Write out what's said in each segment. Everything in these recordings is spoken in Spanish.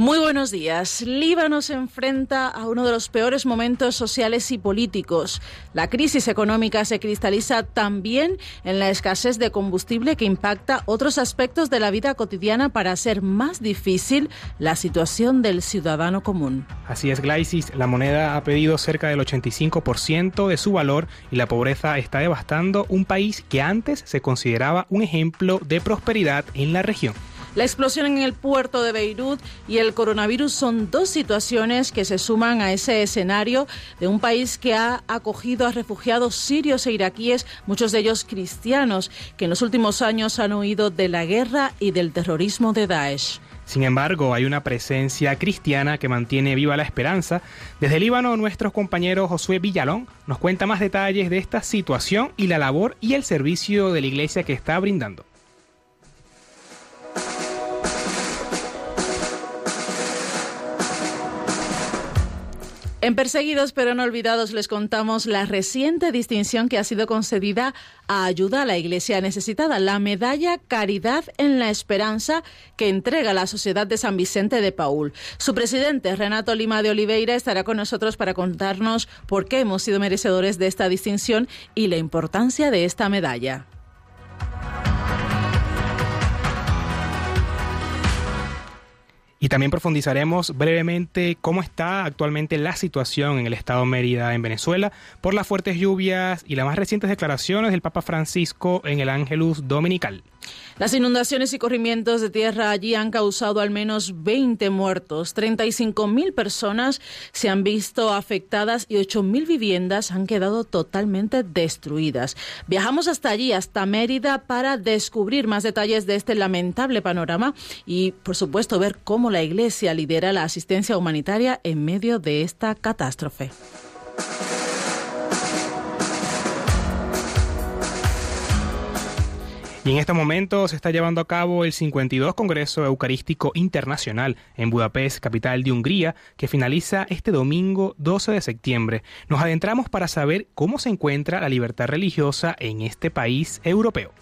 Muy buenos días. Líbano se enfrenta a uno de los peores momentos sociales y políticos. La crisis económica se cristaliza también en la escasez de combustible que impacta otros aspectos de la vida cotidiana para hacer más difícil la situación del ciudadano común. Así es, Glaisis. La moneda ha pedido cerca del 85% de su valor y la pobreza está devastando un país que antes se consideraba un ejemplo de prosperidad en la región. La explosión en el puerto de Beirut y el coronavirus son dos situaciones que se suman a ese escenario de un país que ha acogido a refugiados sirios e iraquíes, muchos de ellos cristianos, que en los últimos años han huido de la guerra y del terrorismo de Daesh. Sin embargo, hay una presencia cristiana que mantiene viva la esperanza. Desde Líbano, nuestro compañero Josué Villalón nos cuenta más detalles de esta situación y la labor y el servicio de la iglesia que está brindando. En Perseguidos pero no olvidados les contamos la reciente distinción que ha sido concedida a ayuda a la Iglesia necesitada, la medalla Caridad en la Esperanza que entrega la Sociedad de San Vicente de Paul. Su presidente, Renato Lima de Oliveira, estará con nosotros para contarnos por qué hemos sido merecedores de esta distinción y la importancia de esta medalla. Y también profundizaremos brevemente cómo está actualmente la situación en el estado Mérida, en Venezuela, por las fuertes lluvias y las más recientes declaraciones del Papa Francisco en el Ángelus Dominical. Las inundaciones y corrimientos de tierra allí han causado al menos 20 muertos. 35 mil personas se han visto afectadas y 8 mil viviendas han quedado totalmente destruidas. Viajamos hasta allí, hasta Mérida, para descubrir más detalles de este lamentable panorama y, por supuesto, ver cómo la Iglesia lidera la asistencia humanitaria en medio de esta catástrofe. Y en este momento se está llevando a cabo el 52 Congreso Eucarístico Internacional en Budapest, capital de Hungría, que finaliza este domingo 12 de septiembre. Nos adentramos para saber cómo se encuentra la libertad religiosa en este país europeo.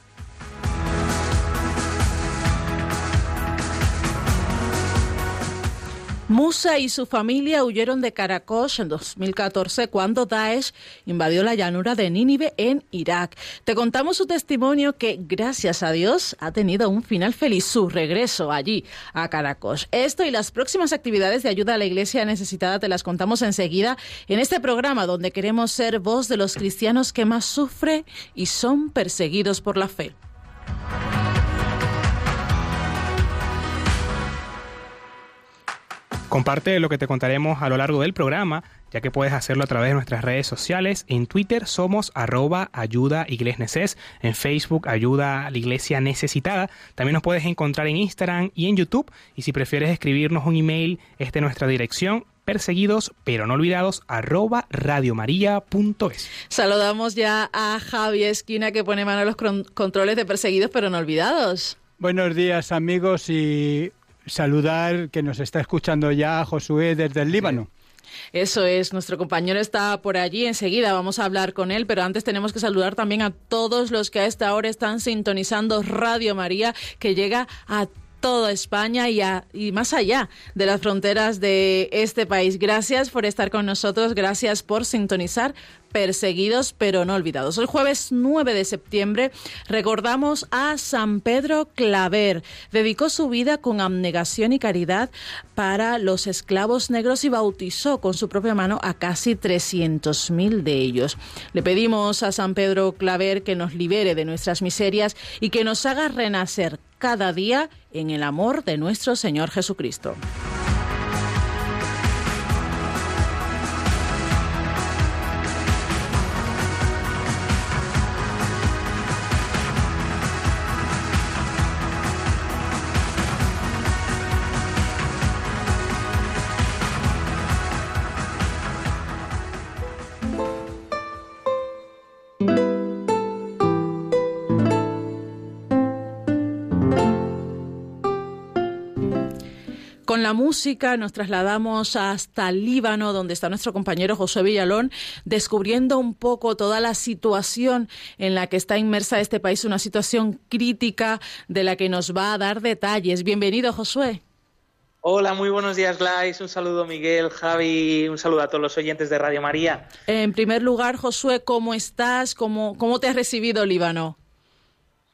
Musa y su familia huyeron de Karakosh en 2014 cuando Daesh invadió la llanura de Nínive en Irak. Te contamos su testimonio que, gracias a Dios, ha tenido un final feliz, su regreso allí a Karakosh. Esto y las próximas actividades de ayuda a la iglesia necesitada te las contamos enseguida en este programa donde queremos ser voz de los cristianos que más sufren y son perseguidos por la fe. Comparte lo que te contaremos a lo largo del programa, ya que puedes hacerlo a través de nuestras redes sociales. En Twitter somos arroba ayuda en Facebook ayuda a la iglesia necesitada. También nos puedes encontrar en Instagram y en YouTube. Y si prefieres escribirnos un email, esta es nuestra dirección perseguidos pero no olvidados arroba radiomaria.es. Saludamos ya a Javi Esquina que pone mano a los controles de perseguidos pero no olvidados. Buenos días amigos y saludar que nos está escuchando ya Josué desde el Líbano. Eso es, nuestro compañero está por allí, enseguida vamos a hablar con él, pero antes tenemos que saludar también a todos los que a esta hora están sintonizando Radio María, que llega a toda España y, y, más allá de las fronteras de este país. Gracias por estar con nosotros, gracias por sintonizar perseguidos pero no olvidados. El jueves 9 de septiembre recordamos a San Pedro Claver. Dedicó su vida con abnegación y caridad para los esclavos negros y bautizó con su propia mano a casi 300.000 de ellos. Le pedimos a San Pedro Claver que nos libere de nuestras miserias y que nos haga renacer cada día en el amor de nuestro Señor Jesucristo. Con la música nos trasladamos hasta Líbano, donde está nuestro compañero José Villalón, descubriendo un poco toda la situación en la que está inmersa este país, una situación crítica de la que nos va a dar detalles. Bienvenido, Josué. Hola, muy buenos días, Glais. Un saludo, Miguel, Javi. Un saludo a todos los oyentes de Radio María. En primer lugar, Josué, ¿cómo estás? ¿Cómo, cómo te has recibido Líbano?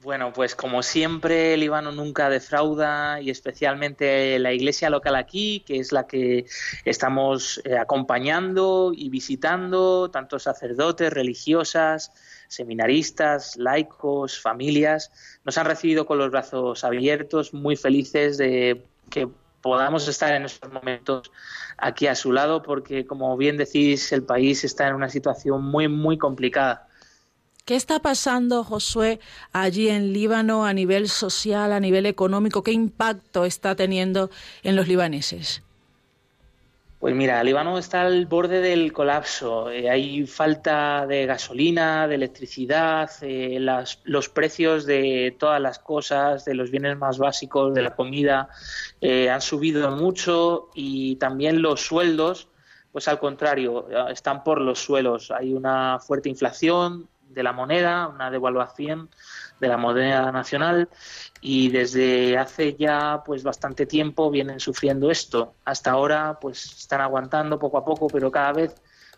Bueno, pues como siempre, Líbano nunca defrauda y especialmente la iglesia local aquí, que es la que estamos eh, acompañando y visitando, tanto sacerdotes, religiosas, seminaristas, laicos, familias, nos han recibido con los brazos abiertos, muy felices de que podamos estar en estos momentos aquí a su lado, porque como bien decís, el país está en una situación muy, muy complicada ¿Qué está pasando, Josué, allí en Líbano a nivel social, a nivel económico? ¿Qué impacto está teniendo en los libaneses? Pues mira, Líbano está al borde del colapso. Eh, hay falta de gasolina, de electricidad, eh, los precios de todas las cosas, de los bienes más básicos, de la comida, eh, han subido mucho y también los sueldos, pues al contrario, están por los suelos. Hay una fuerte inflación, de la moneda, una devaluación de la moneda nacional y desde hace ya pues bastante tiempo vienen sufriendo esto. Hasta ahora pues están aguantando poco a poco, pero cada vez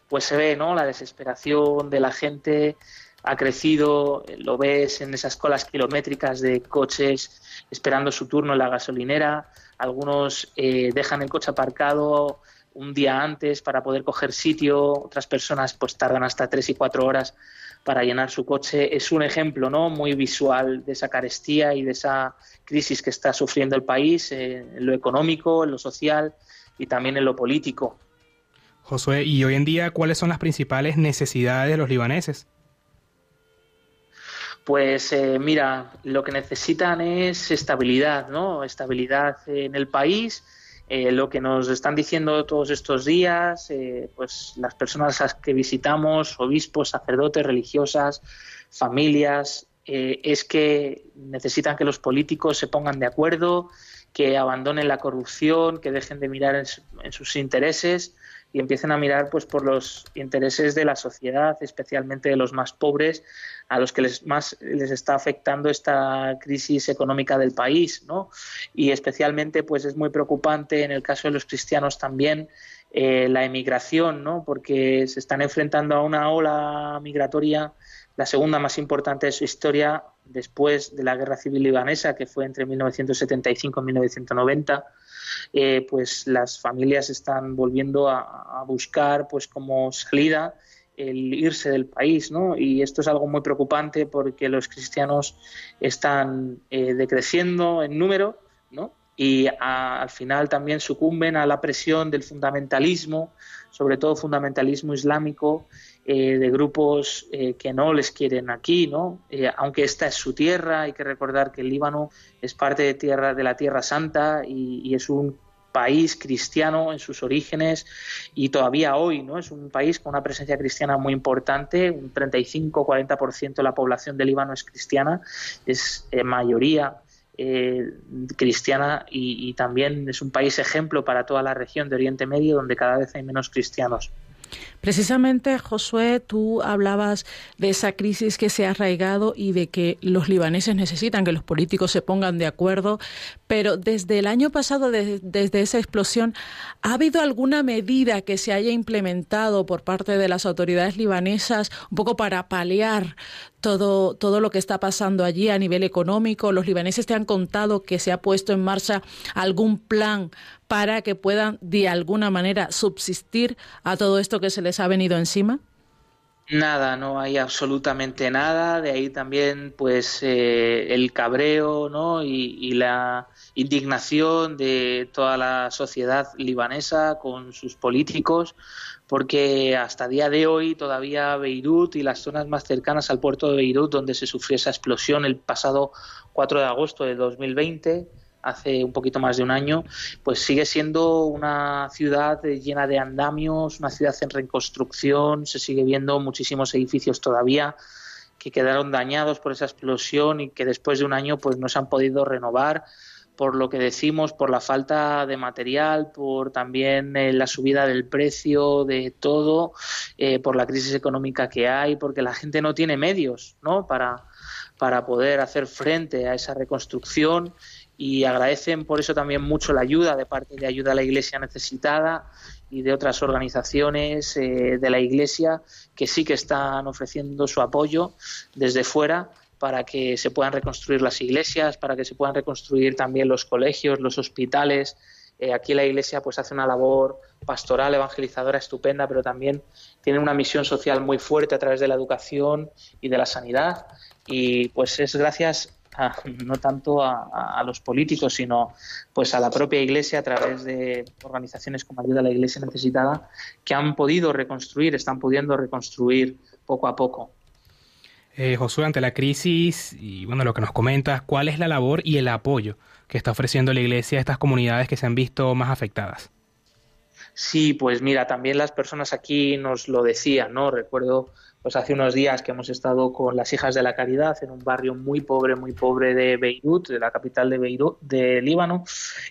pues se ve, ¿no? La desesperación de la gente ha crecido, lo ves en esas colas kilométricas de coches esperando su turno en la gasolinera, algunos eh, dejan el coche aparcado un día antes para poder coger sitio, otras personas pues tardan hasta tres y cuatro horas para llenar su coche. Es un ejemplo ¿no? muy visual de esa carestía y de esa crisis que está sufriendo el país eh, en lo económico, en lo social y también en lo político. Josué, ¿y hoy en día cuáles son las principales necesidades de los libaneses? Pues eh, mira, lo que necesitan es estabilidad, ¿no? Estabilidad en el país, eh, lo que nos están diciendo todos estos días, eh, pues las personas a las que visitamos, obispos, sacerdotes, religiosas, familias, eh, es que necesitan que los políticos se pongan de acuerdo, que abandonen la corrupción, que dejen de mirar en, sus intereses y empiecen a mirar pues por los intereses de la sociedad, especialmente de los más pobres, a los que les más les está afectando esta crisis económica del país, ¿no? Y especialmente, pues es muy preocupante en el caso de los cristianos también eh, la emigración, ¿no? Porque se están enfrentando a una ola migratoria, la segunda más importante de su historia después de la guerra civil libanesa, que fue entre 1975 y 1990. Eh, pues las familias están volviendo a, a buscar pues como salida el irse del país, ¿no? Y esto es algo muy preocupante porque los cristianos están eh, decreciendo en número, ¿no? Y al final también sucumben a la presión del fundamentalismo, sobre todo fundamentalismo islámico, eh, de grupos eh, que no les quieren aquí, ¿no? aunque esta es su tierra, hay que recordar que el Líbano es parte de tierra de la Tierra Santa y es un país cristiano en sus orígenes y todavía hoy no es un país con una presencia cristiana muy importante, un 35-40% de la población del Líbano es cristiana, es eh, mayoría eh, cristiana y, y también es un país ejemplo para toda la región de Oriente Medio donde cada vez hay menos cristianos. Precisamente, Josué, tú hablabas de esa crisis que se ha arraigado y de que los libaneses necesitan que los políticos se pongan de acuerdo, pero desde el año pasado, desde esa explosión, ¿ha habido alguna medida que se haya implementado por parte de las autoridades libanesas un poco para paliar todo, todo lo que está pasando allí a nivel económico? ¿Los libaneses te han contado que se ha puesto en marcha algún plan para que puedan de alguna manera subsistir a todo esto que se les ha venido encima? Nada, no hay absolutamente nada. De ahí también, pues, eh, el cabreo, ¿no? Y, la indignación de toda la sociedad libanesa con sus políticos, porque hasta día de hoy todavía Beirut y las zonas más cercanas al puerto de Beirut, donde se sufrió esa explosión el pasado 4 de agosto de 2020, hace un poquito más de un año, pues sigue siendo una ciudad llena de andamios, una ciudad en reconstrucción, se sigue viendo muchísimos edificios todavía que quedaron dañados por esa explosión y que después de un año pues no se han podido renovar por lo que decimos, por la falta de material, por también eh, la subida del precio de todo, eh, por la crisis económica que hay, porque la gente no tiene medios ¿no? Para, para poder hacer frente a esa reconstrucción y agradecen por eso también mucho la ayuda de parte de Ayuda a la Iglesia Necesitada y de otras organizaciones eh, de la Iglesia que sí que están ofreciendo su apoyo desde fuera para que se puedan reconstruir las iglesias, para que se puedan reconstruir también los colegios, los hospitales. Eh, aquí la Iglesia pues hace una labor pastoral, evangelizadora estupenda, pero también tiene una misión social muy fuerte a través de la educación y de la sanidad. Y pues es gracias no tanto a, los políticos, sino pues a la propia Iglesia a través de organizaciones como Ayuda a la Iglesia Necesitada que han podido reconstruir, están pudiendo reconstruir poco a poco eh, Josué, ante la crisis y bueno, lo que nos comentas, ¿cuál es la labor y el apoyo que está ofreciendo la Iglesia a estas comunidades que se han visto más afectadas? Sí, pues mira, también las personas aquí nos lo decían, ¿no? Recuerdo pues hace unos días que hemos estado con las hijas de la caridad en un barrio muy pobre, muy pobre de Beirut, de la capital de Beirut, de Líbano,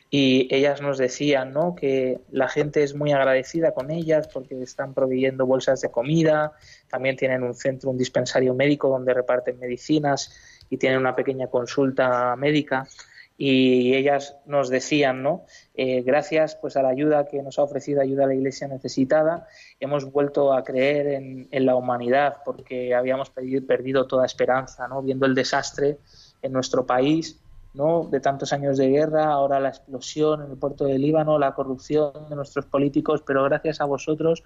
y ellas nos decían, ¿no? Que la gente es muy agradecida con ellas porque están proveyendo bolsas de comida, también tienen un centro, un dispensario médico donde reparten medicinas y tienen una pequeña consulta médica y ellas nos decían, ¿no? Eh, gracias pues a la ayuda que nos ha ofrecido ayuda la Iglesia necesitada, hemos vuelto a creer en, en la humanidad porque habíamos perdido, perdido, toda esperanza, ¿no? Viendo el desastre en nuestro país, ¿no? De tantos años de guerra, ahora la explosión en el puerto de Líbano, la corrupción de nuestros políticos, pero gracias a vosotros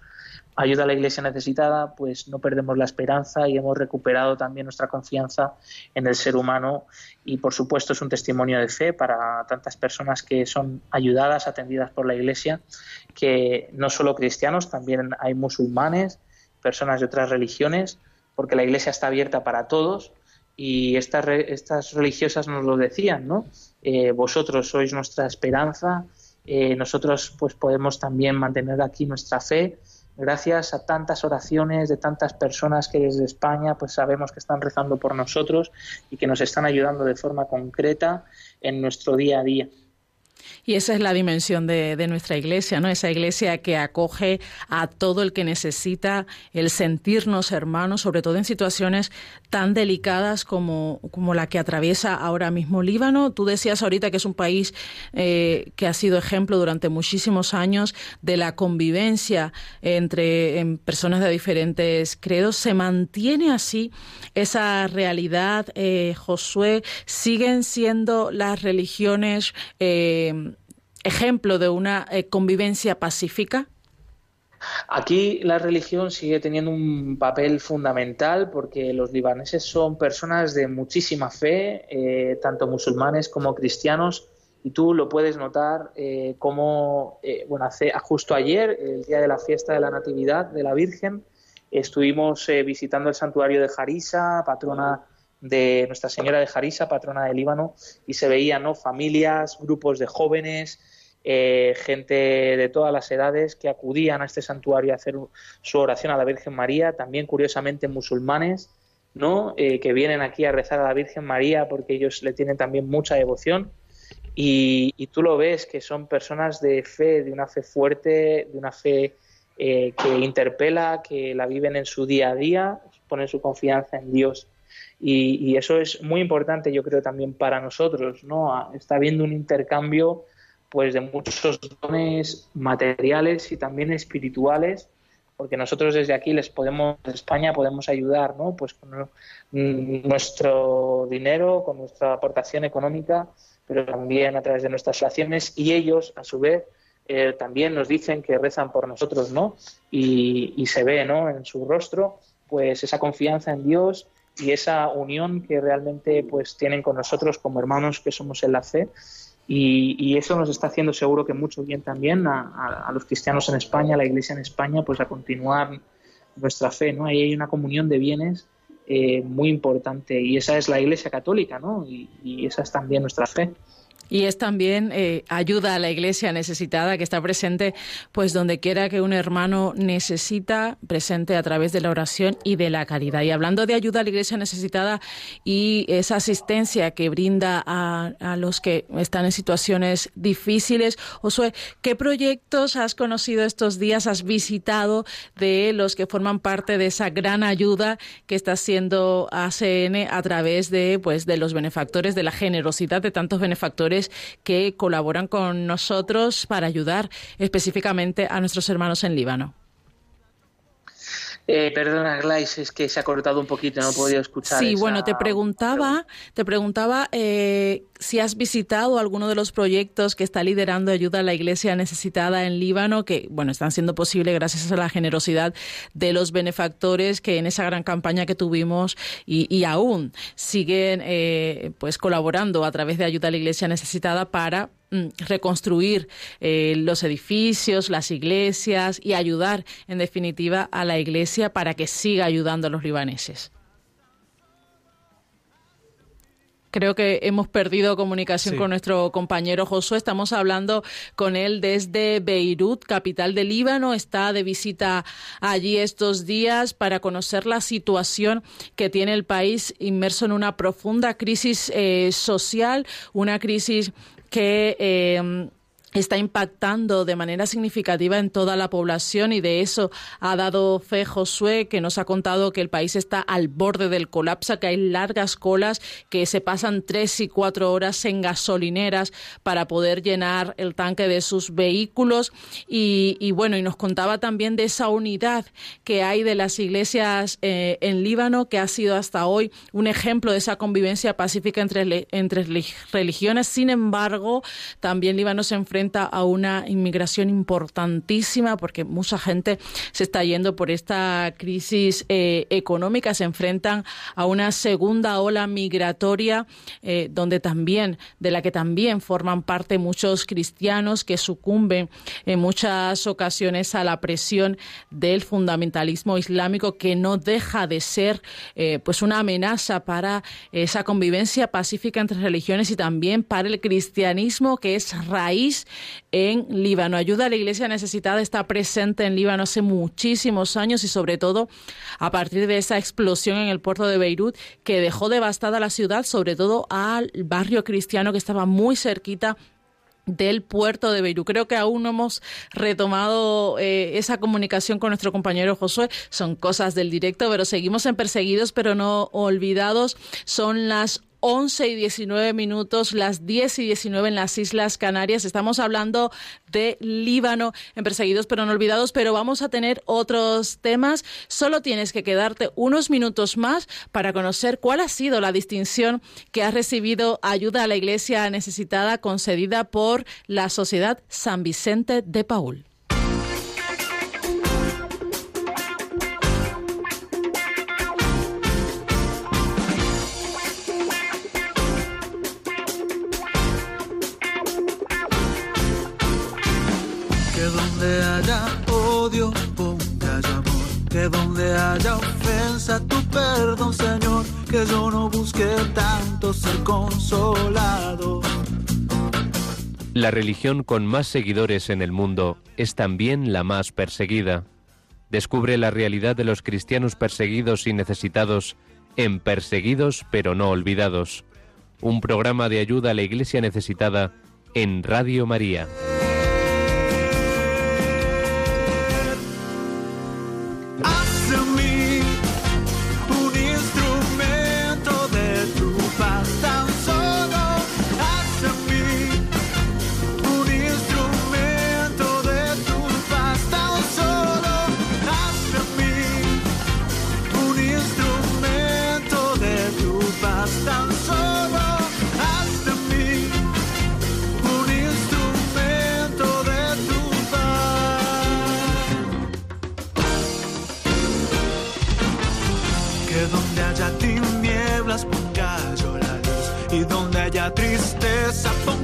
ayuda a la Iglesia necesitada, pues no perdemos la esperanza y hemos recuperado también nuestra confianza en el ser humano y por supuesto es un testimonio de fe para tantas personas que son ayudadas, atendidas por la Iglesia, que no solo cristianos, también hay musulmanes, personas de otras religiones, porque la Iglesia está abierta para todos y estas, estas religiosas nos lo decían, ¿no? Eh, vosotros sois nuestra esperanza, eh, nosotros pues podemos también mantener aquí nuestra fe gracias a tantas oraciones de tantas personas que desde España pues sabemos que están rezando por nosotros y que nos están ayudando de forma concreta en nuestro día a día. Y esa es la dimensión de, nuestra iglesia, ¿no? Esa iglesia que acoge a todo el que necesita el sentirnos hermanos, sobre todo en situaciones tan delicadas como, como la que atraviesa ahora mismo Líbano. Tú decías ahorita que es un país eh, que ha sido ejemplo durante muchísimos años de la convivencia entre personas de diferentes credos. ¿Se mantiene así esa realidad, eh, Josué? ¿Siguen siendo las religiones eh, ejemplo de una eh, convivencia pacífica? Aquí la religión sigue teniendo un papel fundamental porque los libaneses son personas de muchísima fe, eh, tanto musulmanes como cristianos, y tú lo puedes notar eh, como, bueno, hace, justo ayer, el día de la fiesta de la Natividad de la Virgen, estuvimos visitando el santuario de Jarisa, patrona de Nuestra Señora de Jarisa, patrona de Líbano, y se veían ¿no? familias, grupos de jóvenes, eh, gente de todas las edades que acudían a este santuario a hacer su oración a la Virgen María, también curiosamente musulmanes, ¿no? Eh, que vienen aquí a rezar a la Virgen María porque ellos le tienen también mucha devoción. Y, tú lo ves que son personas de fe, de una fe fuerte, de una fe eh, que interpela, que la viven en su día a día, ponen su confianza en Dios. Y, eso es muy importante, yo creo, también para nosotros, ¿no? Está habiendo un intercambio pues de muchos dones materiales y también espirituales porque nosotros desde aquí les podemos desde España podemos ayudar no pues con nuestro dinero con nuestra aportación económica pero también a través de nuestras acciones y ellos a su vez eh, también nos dicen que rezan por nosotros no y, y se ve no en su rostro pues esa confianza en Dios y esa unión que realmente pues tienen con nosotros como hermanos que somos en la fe y, eso nos está haciendo seguro que mucho bien también a, los cristianos en España, a la Iglesia en España, pues a continuar nuestra fe, ¿no? Ahí hay una comunión de bienes eh, muy importante y esa es la Iglesia católica, ¿no? Y, y esa es también nuestra fe. Y es también eh, ayuda a la iglesia necesitada que está presente, pues donde quiera que un hermano necesita, presente a través de la oración y de la caridad. Y hablando de ayuda a la iglesia necesitada y esa asistencia que brinda a, los que están en situaciones difíciles, Josué, ¿qué proyectos has conocido estos días, has visitado de los que forman parte de esa gran ayuda que está haciendo ACN a través de, pues, de los benefactores, de la generosidad de tantos benefactores? Que colaboran con nosotros para ayudar específicamente a nuestros hermanos en Líbano. Eh, perdona, Glais, es que se ha cortado un poquito, no he podido escuchar. Sí, bueno, te preguntaba, te preguntaba eh, si has visitado alguno de los proyectos que está liderando ayuda a la Iglesia necesitada en Líbano, que bueno, están siendo posibles gracias a la generosidad de los benefactores que en esa gran campaña que tuvimos y, aún siguen eh, pues colaborando a través de ayuda a la Iglesia necesitada para Mm, reconstruir eh, los edificios, las iglesias y ayudar, en definitiva, a la iglesia para que siga ayudando a los libaneses. Creo que hemos perdido comunicación con nuestro compañero Josué. Estamos hablando con él desde Beirut, capital del Líbano. Está de visita allí estos días para conocer la situación que tiene el país inmerso en una profunda crisis eh, social, una crisis que eh, está impactando de manera significativa en toda la población y de eso ha dado fe Josué, que nos ha contado que el país está al borde del colapso, que hay largas colas, que se pasan tres y cuatro horas en gasolineras para poder llenar el tanque de sus vehículos. Y, bueno, y nos contaba también de esa unidad que hay de las iglesias eh, en Líbano, que ha sido hasta hoy un ejemplo de esa convivencia pacífica entre, entre religiones. Sin embargo, también Líbano se enfrenta a una inmigración importantísima porque mucha gente se está yendo por esta crisis eh, económica, se enfrentan a una segunda ola migratoria eh, donde también de la que también forman parte muchos cristianos que sucumben en muchas ocasiones a la presión del fundamentalismo islámico que no deja de ser eh, pues una amenaza para esa convivencia pacífica entre religiones y también para el cristianismo que es raíz en Líbano. Ayuda a la Iglesia necesitada está presente en Líbano hace muchísimos años y sobre todo a partir de esa explosión en el puerto de Beirut que dejó devastada la ciudad, sobre todo al barrio cristiano que estaba muy cerquita del puerto de Beirut. Creo que aún no hemos retomado eh, esa comunicación con nuestro compañero Josué. Son cosas del directo, pero seguimos en perseguidos, pero no olvidados. Son las 11 y 19 minutos, las 10 y 19 en las Islas Canarias. Estamos hablando de Líbano en Perseguidos pero no olvidados, pero vamos a tener otros temas. Solo tienes que quedarte unos minutos más para conocer cuál ha sido la distinción que ha recibido ayuda a la Iglesia necesitada concedida por la Sociedad San Vicente de Paul. Tu perdón, Señor. Que yo no busque tanto ser consolado. La religión con más seguidores en el mundo es también la más perseguida. Descubre la realidad de los cristianos perseguidos y necesitados en Perseguidos pero no olvidados. Un programa de ayuda a la iglesia necesitada en Radio María.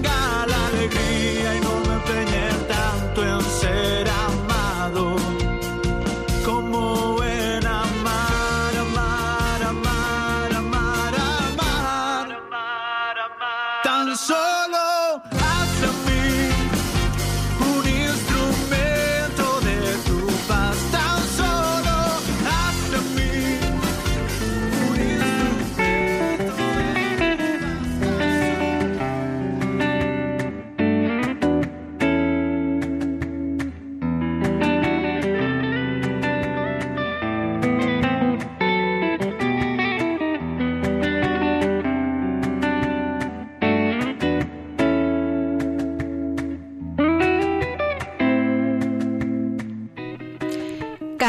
Ponga la alegría y no me empeñe tanto en ser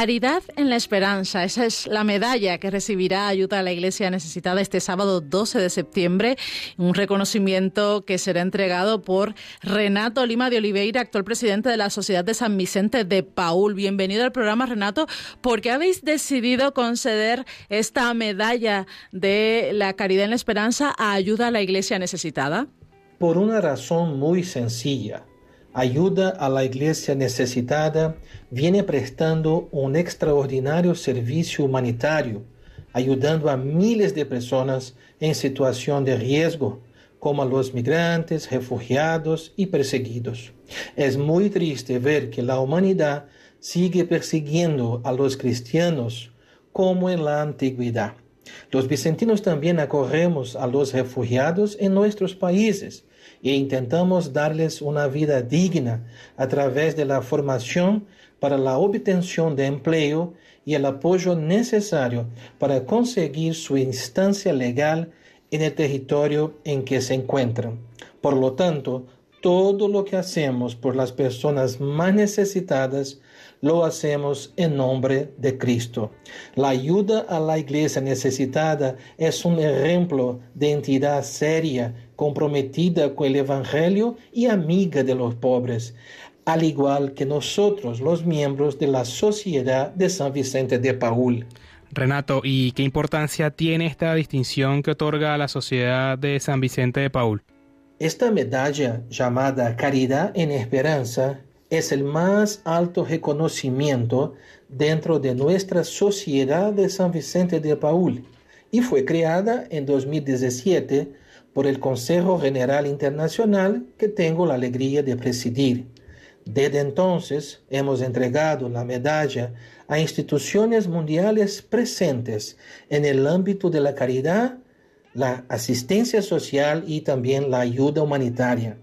Caridad en la Esperanza, esa es la medalla que recibirá Ayuda a la Iglesia Necesitada este sábado 12 de septiembre, un reconocimiento que será entregado por Renato Lima de Oliveira, actual presidente de la Sociedad de San Vicente de Paul. Bienvenido al programa, Renato. ¿Por qué habéis decidido conceder esta medalla de la Caridad en la Esperanza a Ayuda a la Iglesia Necesitada? Por una razón muy sencilla ayuda a la iglesia necesitada, viene prestando un extraordinario servicio humanitario, ayudando a miles de personas en situación de riesgo, como a los migrantes, refugiados y perseguidos. Es muy triste ver que la humanidad sigue persiguiendo a los cristianos como en la antigüedad. Los vicentinos también acogemos a los refugiados en nuestros países e intentamos darles una vida digna a través de la formación para la obtención de empleo y el apoyo necesario para conseguir su instancia legal en el territorio en que se encuentran. Por lo tanto, todo lo que hacemos por las personas más necesitadas lo hacemos en nombre de Cristo. La ayuda a la iglesia necesitada es un ejemplo de entidad seria, comprometida con el Evangelio y amiga de los pobres, al igual que nosotros, los miembros de la Sociedad de San Vicente de Paul. Renato, ¿y qué importancia tiene esta distinción que otorga la Sociedad de San Vicente de Paul? Esta medalla llamada Caridad en Esperanza es el más alto reconocimiento dentro de nuestra Sociedad de San Vicente de Paul y fue creada en 2017 por el Consejo General Internacional que tengo la alegría de presidir. Desde entonces hemos entregado la medalla a instituciones mundiales presentes en el ámbito de la caridad la asistencia social y también la ayuda humanitaria.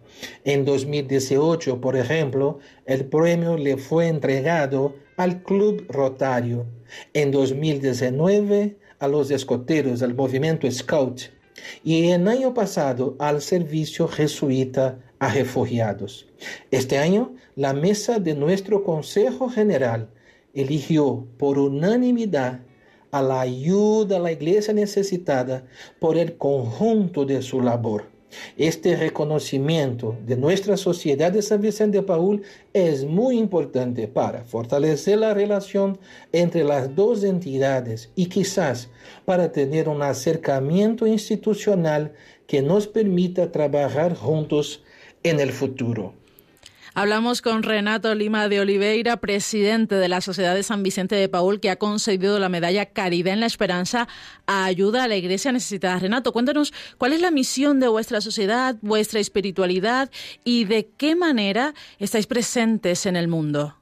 En 2018, por ejemplo, el premio le fue entregado al Club Rotario. En 2019, a los escoteros del movimiento Scout. Y en año pasado, al servicio jesuita a refugiados. Este año, la mesa de nuestro Consejo General eligió por unanimidad a la ayuda a la iglesia necesitada por el conjunto de su labor. Este reconocimiento de nuestra sociedad de San Vicente de Paul es muy importante para fortalecer la relación entre las dos entidades y quizás para tener un acercamiento institucional que nos permita trabajar juntos en el futuro. Hablamos con Renato Lima de Oliveira, presidente de la Sociedad de San Vicente de Paul, que ha concedido la medalla Caridad en la Esperanza a ayuda a la Iglesia necesitada. Renato, cuéntanos cuál es la misión de vuestra sociedad, vuestra espiritualidad y de qué manera estáis presentes en el mundo.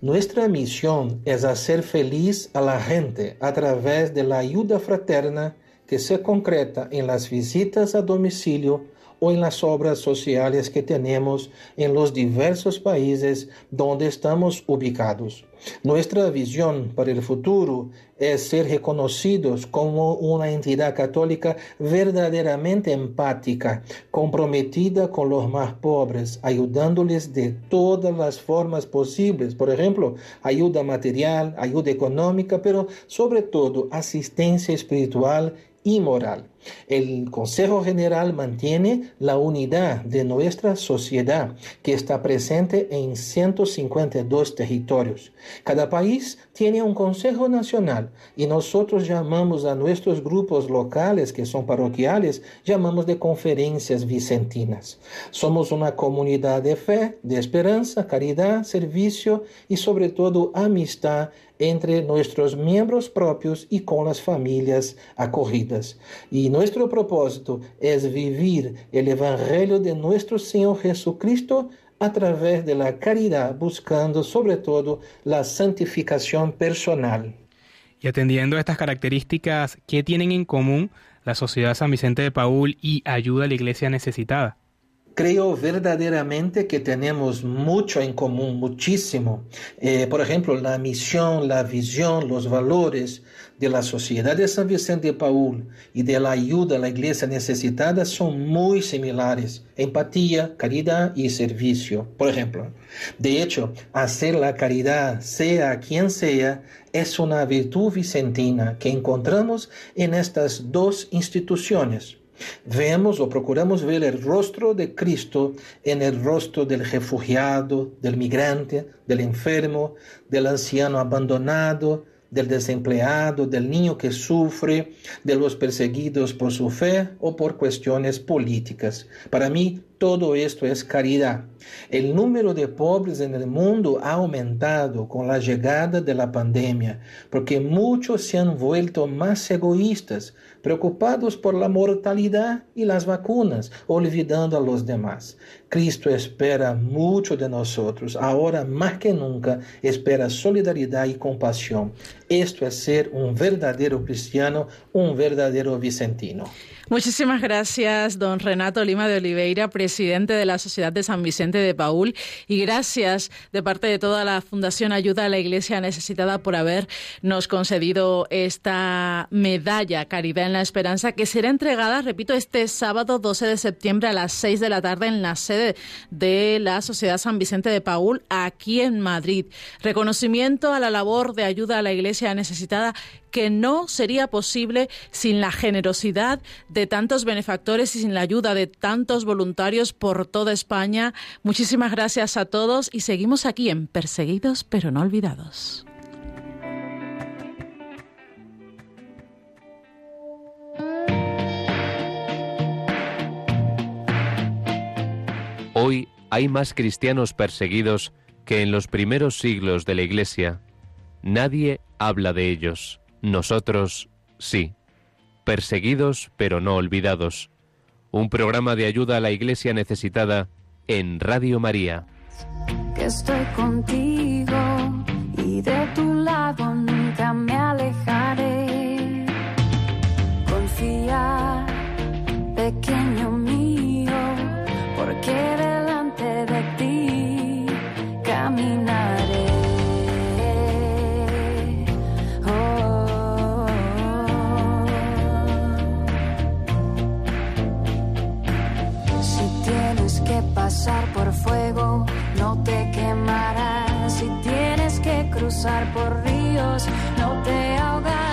Nuestra misión es hacer feliz a la gente a través de la ayuda fraterna que se concreta en las visitas a domicilio o en las obras sociales que tenemos en los diversos países donde estamos ubicados. Nuestra visión para el futuro es ser reconocidos como una entidad católica verdaderamente empática, comprometida con los más pobres, ayudándoles de todas las formas posibles, por ejemplo, ayuda material, ayuda económica, pero sobre todo asistencia espiritual y moral. El Consejo General mantiene la unidad de nuestra sociedad que está presente en 152 territorios. Cada país tiene un Consejo Nacional y nosotros llamamos a nuestros grupos locales que son parroquiales, llamamos de conferencias vicentinas. Somos una comunidad de fe, de esperanza, caridad, servicio y sobre todo amistad entre nuestros miembros propios y con las familias acogidas. Y nuestro propósito es vivir el Evangelio de nuestro Señor Jesucristo a través de la caridad, buscando sobre todo la santificación personal. Y atendiendo a estas características, ¿qué tienen en común la Sociedad San Vicente de Paul y Ayuda a la Iglesia Necesitada? Creo verdaderamente que tenemos mucho en común, muchísimo. Eh, por ejemplo, la misión, la visión, los valores de la Sociedad de San Vicente de Paul y de la ayuda a la iglesia necesitada son muy similares. Empatía, caridad y servicio, por ejemplo. De hecho, hacer la caridad, sea quien sea, es una virtud vicentina que encontramos en estas dos instituciones. Vemos o procuramos ver el rostro de Cristo en el rostro del refugiado, del migrante, del enfermo, del anciano abandonado, del desempleado, del niño que sufre, de los perseguidos por su fe o por cuestiones políticas. Para mí, todo esto es caridad. El número de pobres en el mundo ha aumentado con la llegada de la pandemia, porque muchos se han vuelto más egoístas, preocupados por la mortalidad y las vacunas, olvidando a los demás. Cristo espera mucho de nosotros, ahora más que nunca espera solidaridad y compasión. Esto es ser un verdadero cristiano, un verdadero vicentino. Muchísimas gracias, don Renato Lima de Oliveira, presidente de la Sociedad de San Vicente de Paul, y gracias de parte de toda la Fundación Ayuda a la Iglesia Necesitada por habernos concedido esta medalla Caridad en la Esperanza, que será entregada, repito, este sábado 12 de septiembre a las 6 de la tarde en la sede de la Sociedad San Vicente de Paul, aquí en Madrid. Reconocimiento a la labor de ayuda a la Iglesia Necesitada que no sería posible sin la generosidad de tantos benefactores y sin la ayuda de tantos voluntarios por toda España. Muchísimas gracias a todos y seguimos aquí en Perseguidos pero no olvidados. Hoy hay más cristianos perseguidos que en los primeros siglos de la Iglesia. Nadie habla de ellos. Nosotros sí, perseguidos pero no olvidados. Un programa de ayuda a la iglesia necesitada en Radio María. Que estoy contigo y de tu lado nunca me alejaré. Pasar por fuego, no te quemarás. Si tienes que cruzar por ríos, no te ahogarás.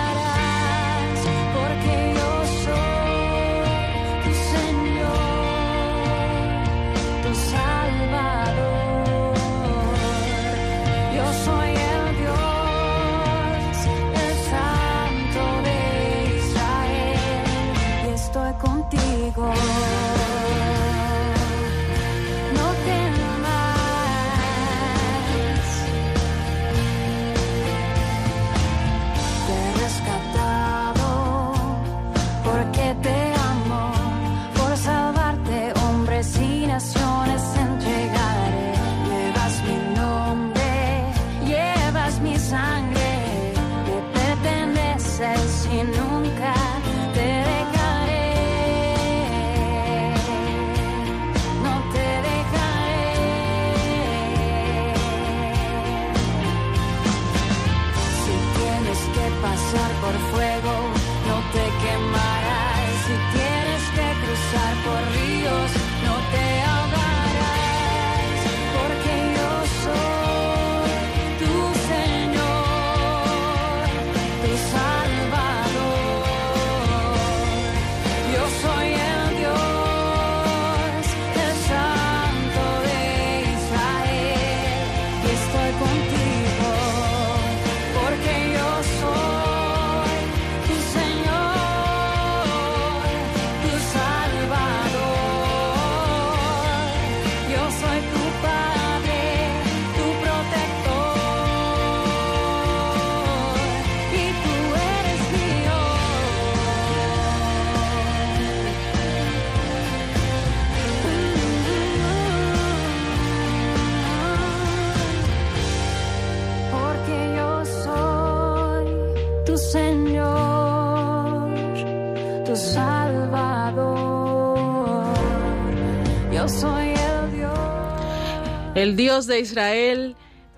El Dios de Israel,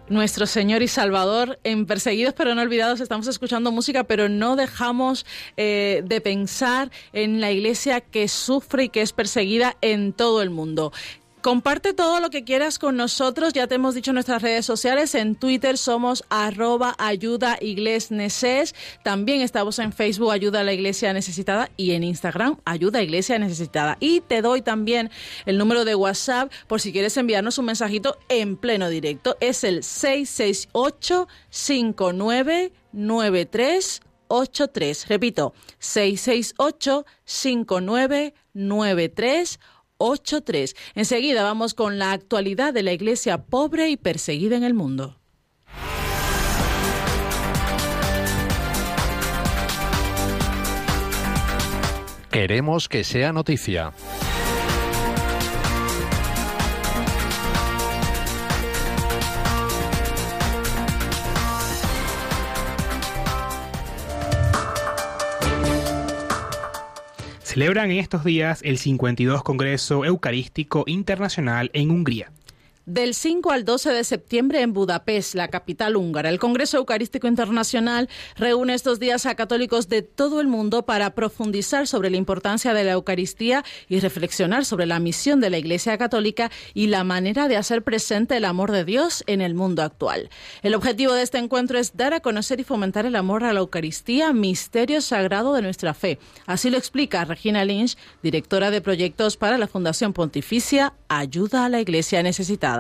nuestro Señor y Salvador, en Perseguidos pero no olvidados estamos escuchando música, pero no dejamos eh, de pensar en la iglesia que sufre y que es perseguida en todo el mundo. Comparte todo lo que quieras con nosotros. Ya te hemos dicho en nuestras redes sociales. En Twitter somos arroba ayuda neces. También estamos en Facebook Ayuda a la Iglesia Necesitada y en Instagram Ayuda Iglesia Necesitada. Y te doy también el número de WhatsApp por si quieres enviarnos un mensajito en pleno directo. Es el 668 599383. Repito, 668 599383. 83. Enseguida vamos con la actualidad de la iglesia pobre y perseguida en el mundo. Queremos que sea noticia. Celebran en estos días el 52 Congreso Eucarístico Internacional en Hungría. Del 5 al 12 de septiembre en Budapest, la capital húngara, el Congreso Eucarístico Internacional reúne estos días a católicos de todo el mundo para profundizar sobre la importancia de la Eucaristía y reflexionar sobre la misión de la Iglesia Católica y la manera de hacer presente el amor de Dios en el mundo actual. El objetivo de este encuentro es dar a conocer y fomentar el amor a la Eucaristía, misterio sagrado de nuestra fe. Así lo explica Regina Lynch, directora de proyectos para la Fundación Pontificia Ayuda a la Iglesia Necesitada.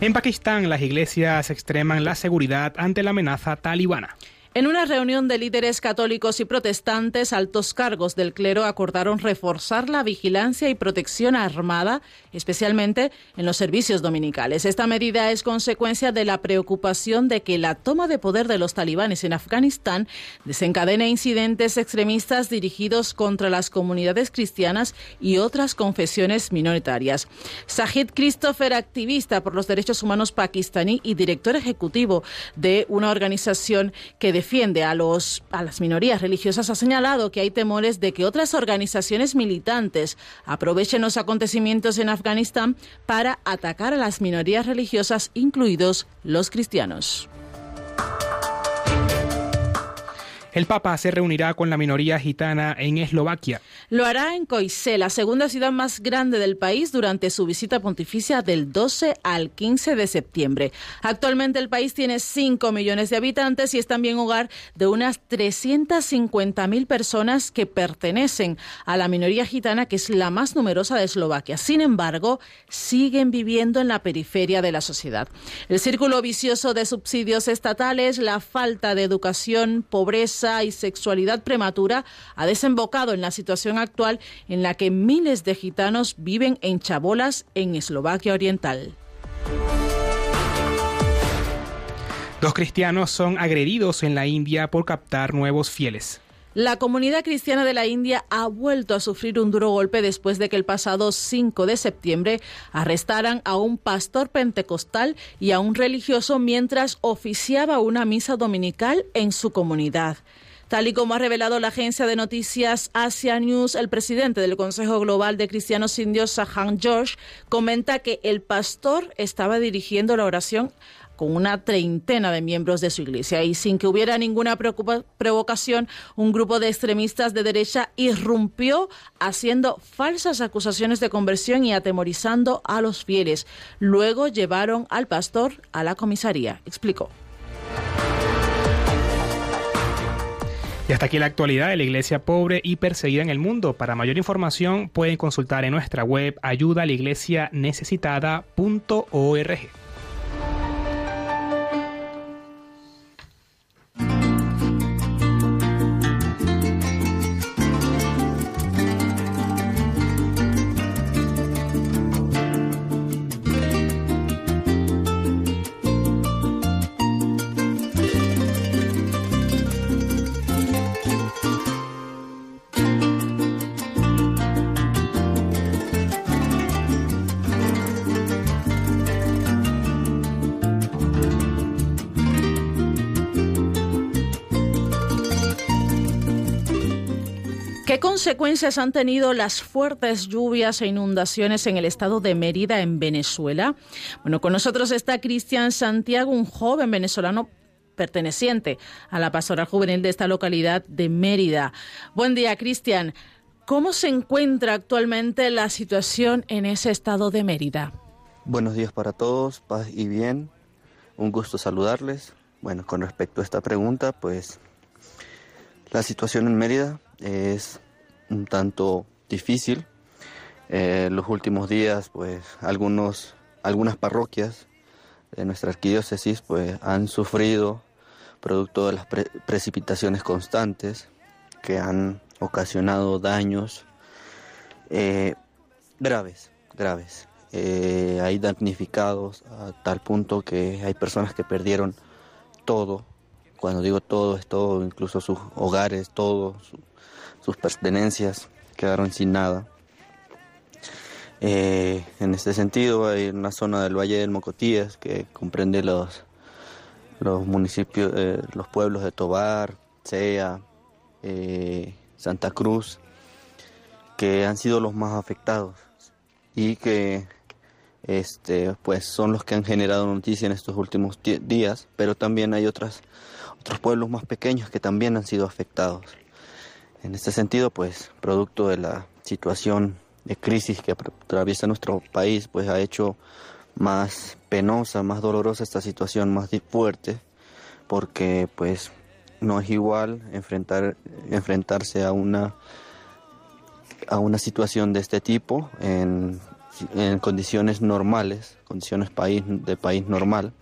En Pakistán, las iglesias extreman la seguridad ante la amenaza talibana. En una reunión de líderes católicos y protestantes, altos cargos del clero acordaron reforzar la vigilancia y protección armada, especialmente en los servicios dominicales. Esta medida es consecuencia de la preocupación de que la toma de poder de los talibanes en Afganistán desencadene incidentes extremistas dirigidos contra las comunidades cristianas y otras confesiones minoritarias. Sajid Christopher, activista por los derechos humanos pakistaní y director ejecutivo de una organización que defiende a, los, a las minorías religiosas ha señalado que hay temores de que otras organizaciones militantes aprovechen los acontecimientos en Afganistán para atacar a las minorías religiosas, incluidos los cristianos. El Papa se reunirá con la minoría gitana en Eslovaquia. Lo hará en Coise, la segunda ciudad más grande del país, durante su visita pontificia del 12 al 15 de septiembre. Actualmente el país tiene 5 millones de habitantes y es también hogar de unas 350 mil personas que pertenecen a la minoría gitana, que es la más numerosa de Eslovaquia. Sin embargo, siguen viviendo en la periferia de la sociedad. El círculo vicioso de subsidios estatales, la falta de educación, pobreza, y sexualidad prematura ha desembocado en la situación actual en la que miles de gitanos viven en chabolas en Eslovaquia Oriental. Dos cristianos son agredidos en la India por captar nuevos fieles. La comunidad cristiana de la India ha vuelto a sufrir un duro golpe después de que el pasado 5 de septiembre arrestaran a un pastor pentecostal y a un religioso mientras oficiaba una misa dominical en su comunidad. Tal y como ha revelado la agencia de noticias Asia News, el presidente del Consejo Global de Cristianos Indios, Sahan George, comenta que el pastor estaba dirigiendo la oración con una treintena de miembros de su iglesia y sin que hubiera ninguna provocación, un grupo de extremistas de derecha irrumpió haciendo falsas acusaciones de conversión y atemorizando a los fieles. Luego llevaron al pastor a la comisaría. Explicó. Y hasta aquí la actualidad de la iglesia pobre y perseguida en el mundo. Para mayor información pueden consultar en nuestra web ayuda consecuencias han tenido las fuertes lluvias e inundaciones en el estado de Mérida, en Venezuela? Bueno, con nosotros está Cristian Santiago, un joven venezolano perteneciente a la pastoral juvenil de esta localidad de Mérida. Buen día, Cristian. ¿Cómo se encuentra actualmente la situación en ese estado de Mérida? Buenos días para todos, paz y bien. Un gusto saludarles. Bueno, con respecto a esta pregunta, pues la situación en Mérida es un tanto difícil. Eh, los últimos días, pues algunos, algunas parroquias de nuestra arquidiócesis pues, han sufrido producto de las precipitaciones constantes que han ocasionado daños eh, graves, graves. Eh, hay damnificados a tal punto que hay personas que perdieron todo. Cuando digo todo, es todo, incluso sus hogares, todo, sus pertenencias quedaron sin nada. Eh, en este sentido hay una zona del Valle del Mocotíes que comprende los, los municipios, eh, los pueblos de Tobar, Sea, eh, Santa Cruz, que han sido los más afectados y que este, pues son los que han generado noticia en estos últimos días, pero también hay otras, otros pueblos más pequeños que también han sido afectados. En este sentido, pues, producto de la situación de crisis que atraviesa nuestro país, pues ha hecho más penosa, más dolorosa esta situación, más fuerte, porque pues no es igual enfrentar, enfrentarse a una, a una situación de este tipo en, en condiciones normales, condiciones país, de país normal,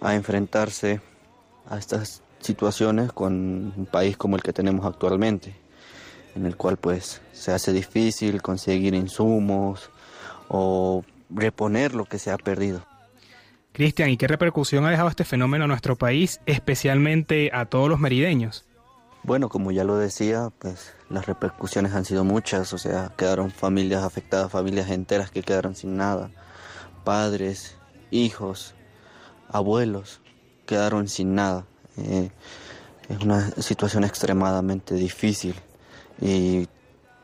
a enfrentarse a estas situaciones con un país como el que tenemos actualmente, en el cual pues se hace difícil conseguir insumos o reponer lo que se ha perdido. Cristian, ¿y qué repercusión ha dejado este fenómeno a nuestro país, especialmente a todos los merideños? Bueno, como ya lo decía, pues las repercusiones han sido muchas, o sea, quedaron familias afectadas, familias enteras que quedaron sin nada, padres, hijos, abuelos, quedaron sin nada. Eh, es una situación extremadamente difícil y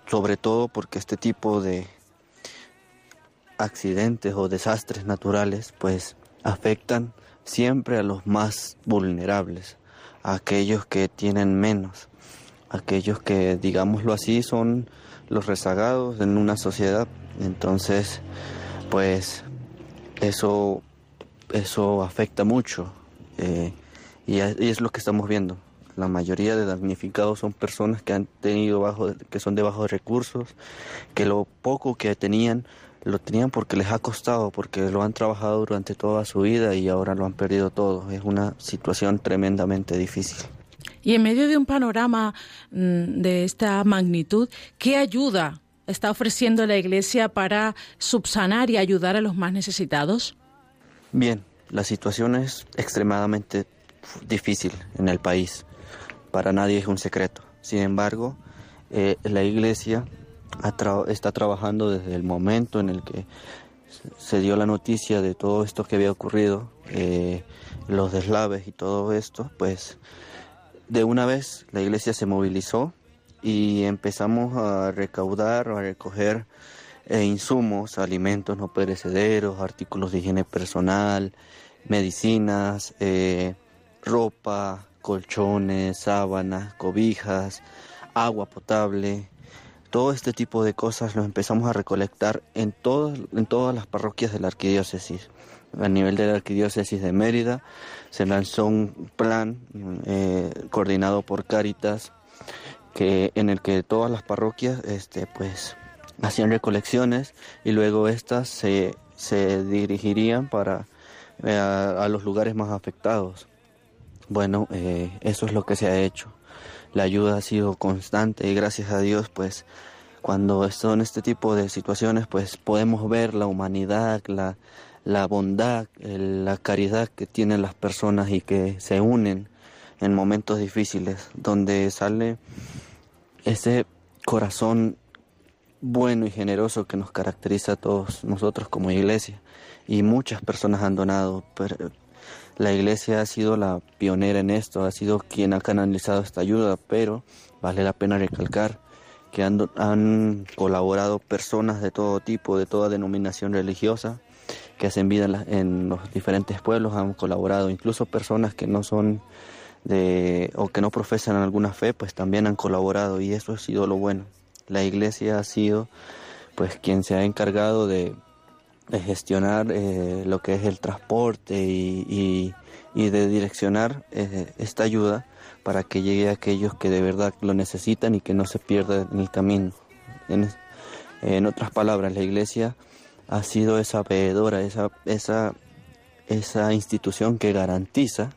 sobre todo porque este tipo de accidentes o desastres naturales pues afectan siempre a los más vulnerables, a aquellos que tienen menos, aquellos que digámoslo así son los rezagados en una sociedad. Entonces, pues eso, eso afecta mucho eh, y, es lo que estamos viendo. La mayoría de damnificados son personas que han tenido bajo, que son de bajos recursos, que lo poco que tenían lo tenían porque les ha costado, porque lo han trabajado durante toda su vida y ahora lo han perdido todo. Es una situación tremendamente difícil. Y en medio de un panorama mm, de esta magnitud, ¿qué ayuda está ofreciendo la Iglesia para subsanar y ayudar a los más necesitados? Bien, la situación es extremadamente difícil en el país. Para nadie es un secreto. Sin embargo, eh, la Iglesia está trabajando desde el momento en el que se dio la noticia de todo esto que había ocurrido, eh, los deslaves y todo esto, pues de una vez la iglesia se movilizó y empezamos a recaudar, a recoger eh, insumos, alimentos no perecederos, artículos de higiene personal, medicinas, eh, ropa, colchones, sábanas, cobijas, agua potable, todo este tipo de cosas lo empezamos a recolectar en, todas en todas las parroquias de la arquidiócesis. A nivel de la arquidiócesis de Mérida se lanzó un plan eh, coordinado por Cáritas que, en el que todas las parroquias este, pues, hacían recolecciones y luego estas se, se dirigirían para, eh, a, los lugares más afectados. Bueno, eh, eso es lo que se ha hecho la ayuda ha sido constante y gracias a Dios pues cuando son este tipo de situaciones pues podemos ver la humanidad, la, la bondad, la caridad que tienen las personas y que se unen en momentos difíciles, donde sale ese corazón bueno y generoso que nos caracteriza a todos nosotros como iglesia. Y muchas personas han donado, la iglesia ha sido la pionera en esto, ha sido quien ha canalizado esta ayuda, pero vale la pena recalcar que han, han colaborado personas de todo tipo, de toda denominación religiosa, que hacen vida en, la- en los diferentes pueblos, han colaborado, incluso personas que no son de o que no profesan alguna fe, pues también han colaborado y eso ha sido lo bueno. La iglesia ha sido pues quien se ha encargado de, gestionar eh, lo que es el transporte y, y- y de direccionar eh, esta ayuda para que llegue a aquellos que de verdad lo necesitan y que no se pierda en el camino. En, en otras palabras, la iglesia ha sido esa veedora, esa, esa, esa institución que garantiza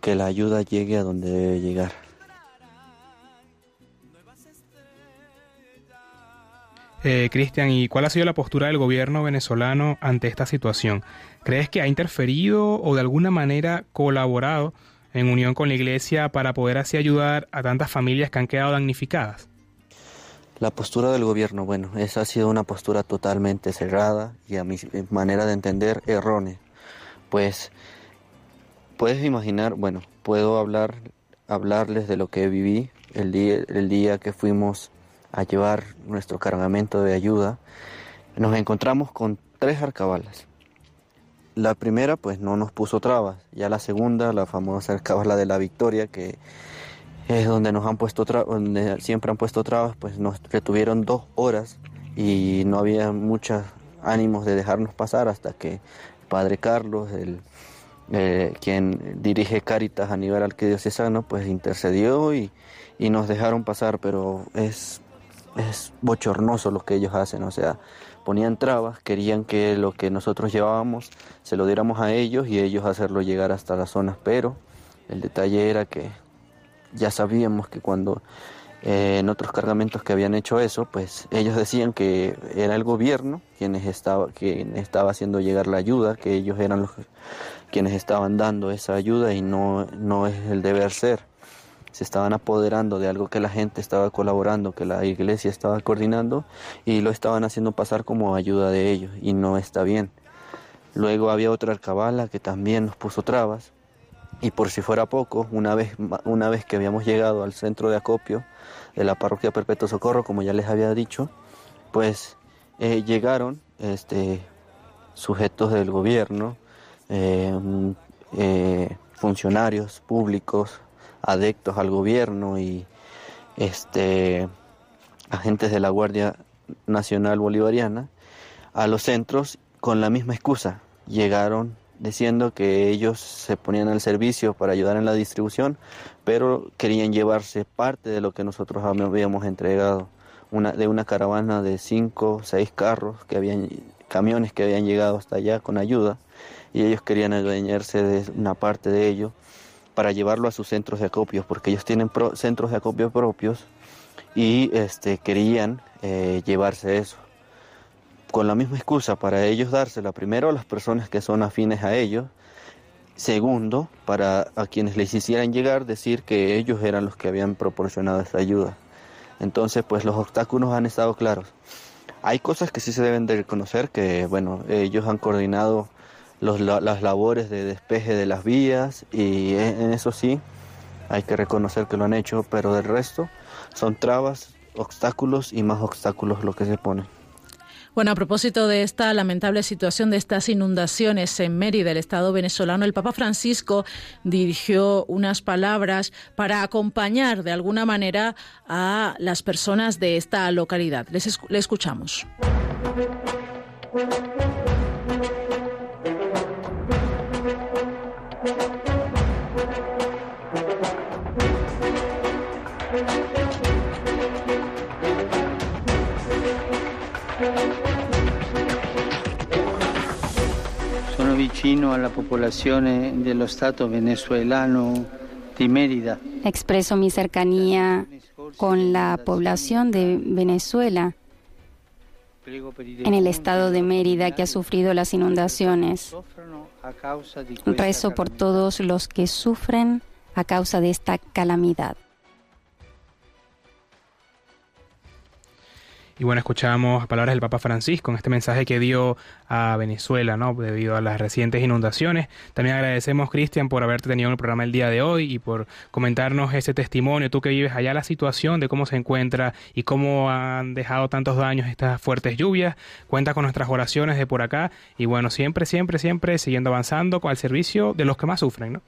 que la ayuda llegue a donde debe llegar. Eh, Cristian, ¿y cuál ha sido la postura del gobierno venezolano ante esta situación? ¿Crees que ha interferido o de alguna manera colaborado en unión con la iglesia para poder así ayudar a tantas familias que han quedado damnificadas? La postura del gobierno, bueno, esa ha sido una postura totalmente cerrada y a mi manera de entender errónea. Pues puedes imaginar, bueno, puedo hablar, hablarles de lo que viví el día, el día que fuimos a llevar nuestro cargamento de ayuda. Nos encontramos con tres arcabalas. La primera, pues no nos puso trabas. Ya la segunda, la famosa arcabala de la Victoria, que es donde nos han puesto siempre han puesto trabas, pues nos retuvieron dos horas y no había muchos ánimos de dejarnos pasar hasta que el padre Carlos, el, eh, quien dirige Cáritas a nivel arquidiocesano, pues intercedió y, y nos dejaron pasar, pero es, es bochornoso lo que ellos hacen, o sea, ponían trabas, querían que lo que nosotros llevábamos se lo diéramos a ellos y ellos hacerlo llegar hasta las zonas, pero el detalle era que ya sabíamos que cuando eh, en otros cargamentos que habían hecho eso, pues ellos decían que era el gobierno quienes estaba, quien estaba haciendo llegar la ayuda, que ellos eran los quienes estaban dando esa ayuda y no, no es el deber ser. Se estaban apoderando de algo que la gente estaba colaborando, que la iglesia estaba coordinando y lo estaban haciendo pasar como ayuda de ellos y no está bien. Luego había otra alcabala que también nos puso trabas y por si fuera poco, una vez, una vez que habíamos llegado al centro de acopio de la parroquia Perpetuo Socorro, como ya les había dicho, pues eh, llegaron este, sujetos del gobierno, eh, mm, eh, funcionarios públicos, adeptos al gobierno y este, agentes de la Guardia Nacional Bolivariana a los centros con la misma excusa. Llegaron diciendo que ellos se ponían al servicio para ayudar en la distribución, pero querían llevarse parte de lo que nosotros habíamos entregado, una, de una caravana de cinco, seis carros que habían, camiones que habían llegado hasta allá con ayuda, y ellos querían adueñarse de una parte de ello para llevarlo a sus centros de acopio, porque ellos tienen centros de acopio propios y este, querían eh, llevarse eso con la misma excusa para ellos dársela primero a las personas que son afines a ellos, segundo para a quienes les hicieran llegar decir que ellos eran los que habían proporcionado esa ayuda. Entonces, pues los obstáculos han estado claros. Hay cosas que sí se deben de reconocer que, bueno, ellos han coordinado los, la- las labores de despeje de las vías y en en eso sí hay que reconocer que lo han hecho, pero del resto son trabas, obstáculos y más obstáculos lo que se ponen. Bueno, a propósito de esta lamentable situación de estas inundaciones en Mérida, el Estado venezolano, el Papa Francisco dirigió unas palabras para acompañar de alguna manera a las personas de esta localidad. Les escu- le escuchamos. Sono vicino alla popolazione dello Stato venezuelano di Mérida. Expreso mi cercanía con la población de Venezuela en el estado de Mérida que ha sufrido las inundaciones. Rezo por todos los que sufren a causa de esta calamidad. Y bueno, escuchamos palabras del Papa Francisco en este mensaje que dio a Venezuela, ¿no? Debido a las recientes inundaciones. También agradecemos, Cristian, por haberte tenido en el programa el día de hoy y por comentarnos ese testimonio, tú que vives allá, la situación de cómo se encuentra y cómo han dejado tantos daños estas fuertes lluvias. Cuenta con nuestras oraciones de por acá y bueno, siempre, siempre, siempre siguiendo avanzando el servicio de los que más sufren, ¿no?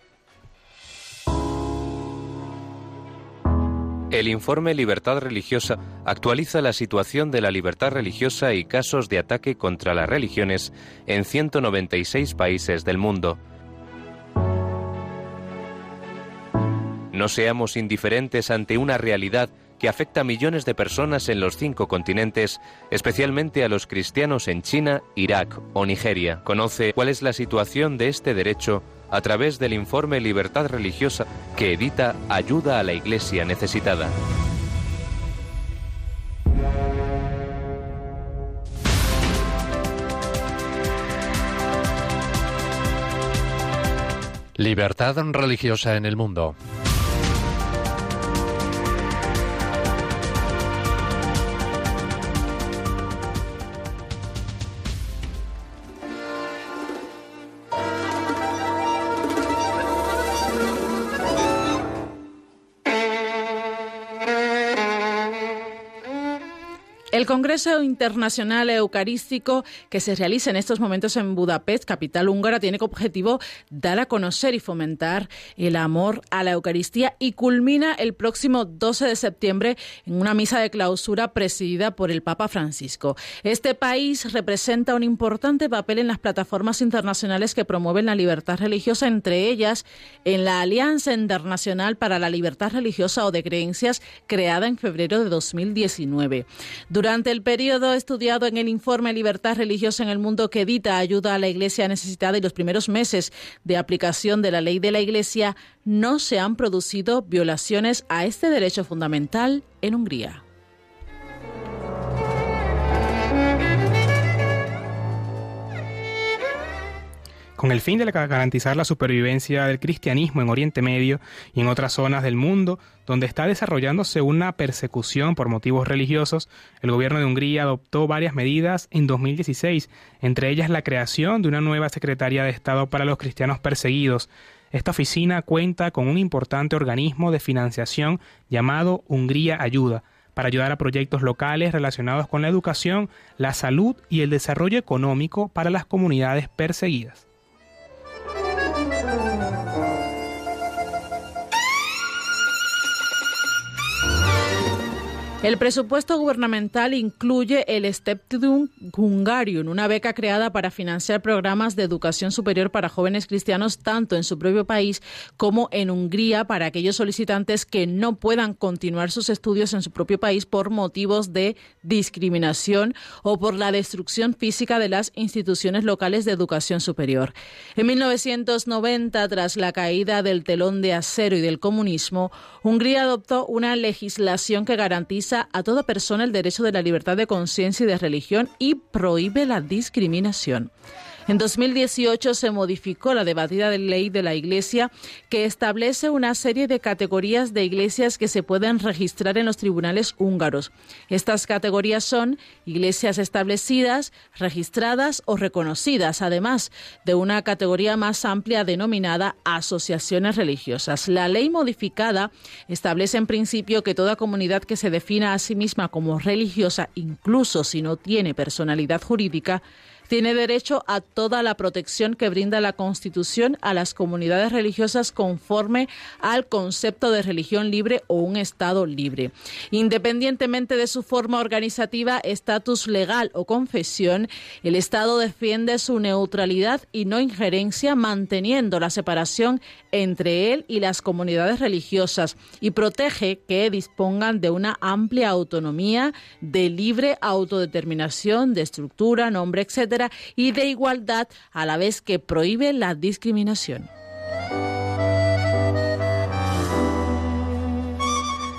El informe Libertad Religiosa actualiza la situación de la libertad religiosa y casos de ataque contra las religiones en 196 países del mundo. No seamos indiferentes ante una realidad que afecta a millones de personas en los cinco continentes, especialmente a los cristianos en China, Irak o Nigeria. Conoce cuál es la situación de este derecho a través del informe Libertad Religiosa que edita Ayuda a la Iglesia Necesitada. Libertad religiosa en el mundo. El Congreso Internacional Eucarístico que se realiza en estos momentos en Budapest, capital húngara, tiene como objetivo dar a conocer y fomentar el amor a la Eucaristía y culmina el próximo 12 de septiembre en una misa de clausura presidida por el Papa Francisco. Este país representa un importante papel en las plataformas internacionales que promueven la libertad religiosa, entre ellas en la Alianza Internacional para la Libertad Religiosa o de Creencias, creada en febrero de 2019. Durante el periodo estudiado en el informe Libertad Religiosa en el Mundo que edita Ayuda a la Iglesia Necesitada y los primeros meses de aplicación de la ley de la Iglesia, no se han producido violaciones a este derecho fundamental en Hungría. Con el fin de garantizar la supervivencia del cristianismo en Oriente Medio y en otras zonas del mundo donde está desarrollándose una persecución por motivos religiosos, el gobierno de Hungría adoptó varias medidas en 2016, entre ellas la creación de una nueva Secretaría de Estado para los cristianos perseguidos. Esta oficina cuenta con un importante organismo de financiación llamado Hungría Ayuda, para ayudar a proyectos locales relacionados con la educación, la salud y el desarrollo económico para las comunidades perseguidas. El presupuesto gubernamental incluye el Steptidum Hungarium, una beca creada para financiar programas de educación superior para jóvenes cristianos tanto en su propio país como en Hungría para aquellos solicitantes que no puedan continuar sus estudios en su propio país por motivos de discriminación o por la destrucción física de las instituciones locales de educación superior. En 1990, tras la caída del telón de acero y del comunismo, Hungría adoptó una legislación que garantiza a toda persona el derecho de la libertad de conciencia y de religión y prohíbe la discriminación. En 2018 se modificó la debatida ley de la Iglesia que establece una serie de categorías de iglesias que se pueden registrar en los tribunales húngaros. Estas categorías son iglesias establecidas, registradas o reconocidas, además de una categoría más amplia denominada asociaciones religiosas. La ley modificada establece en principio que toda comunidad que se defina a sí misma como religiosa, incluso si no tiene personalidad jurídica, tiene derecho a toda la protección que brinda la Constitución a las comunidades religiosas conforme al concepto de religión libre o un Estado libre. Independientemente de su forma organizativa, estatus legal o confesión, el Estado defiende su neutralidad y no injerencia, manteniendo la separación entre él y las comunidades religiosas y protege que dispongan de una amplia autonomía, de libre autodeterminación, de estructura, nombre, etc y de igualdad a la vez que prohíbe la discriminación.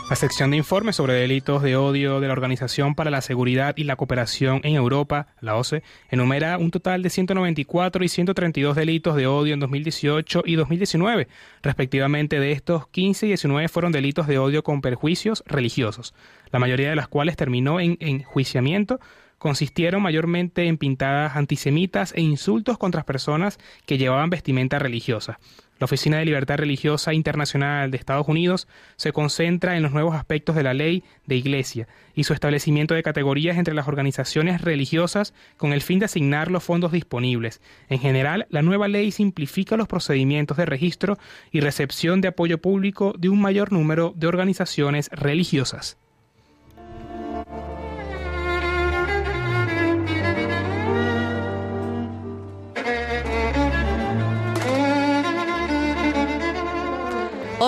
La sección de informes sobre delitos de odio de la Organización para la Seguridad y la Cooperación en Europa, la OCE, enumera un total de 194 y 132 delitos de odio en 2018 y 2019. Respectivamente de estos, 15 y 19 fueron delitos de odio con perjuicios religiosos, la mayoría de las cuales terminó en enjuiciamiento consistieron mayormente en pintadas antisemitas e insultos contra personas que llevaban vestimenta religiosa. La Oficina de Libertad Religiosa Internacional de Estados Unidos se concentra en los nuevos aspectos de la ley de iglesia y su establecimiento de categorías entre las organizaciones religiosas con el fin de asignar los fondos disponibles. En general, la nueva ley simplifica los procedimientos de registro y recepción de apoyo público de un mayor número de organizaciones religiosas.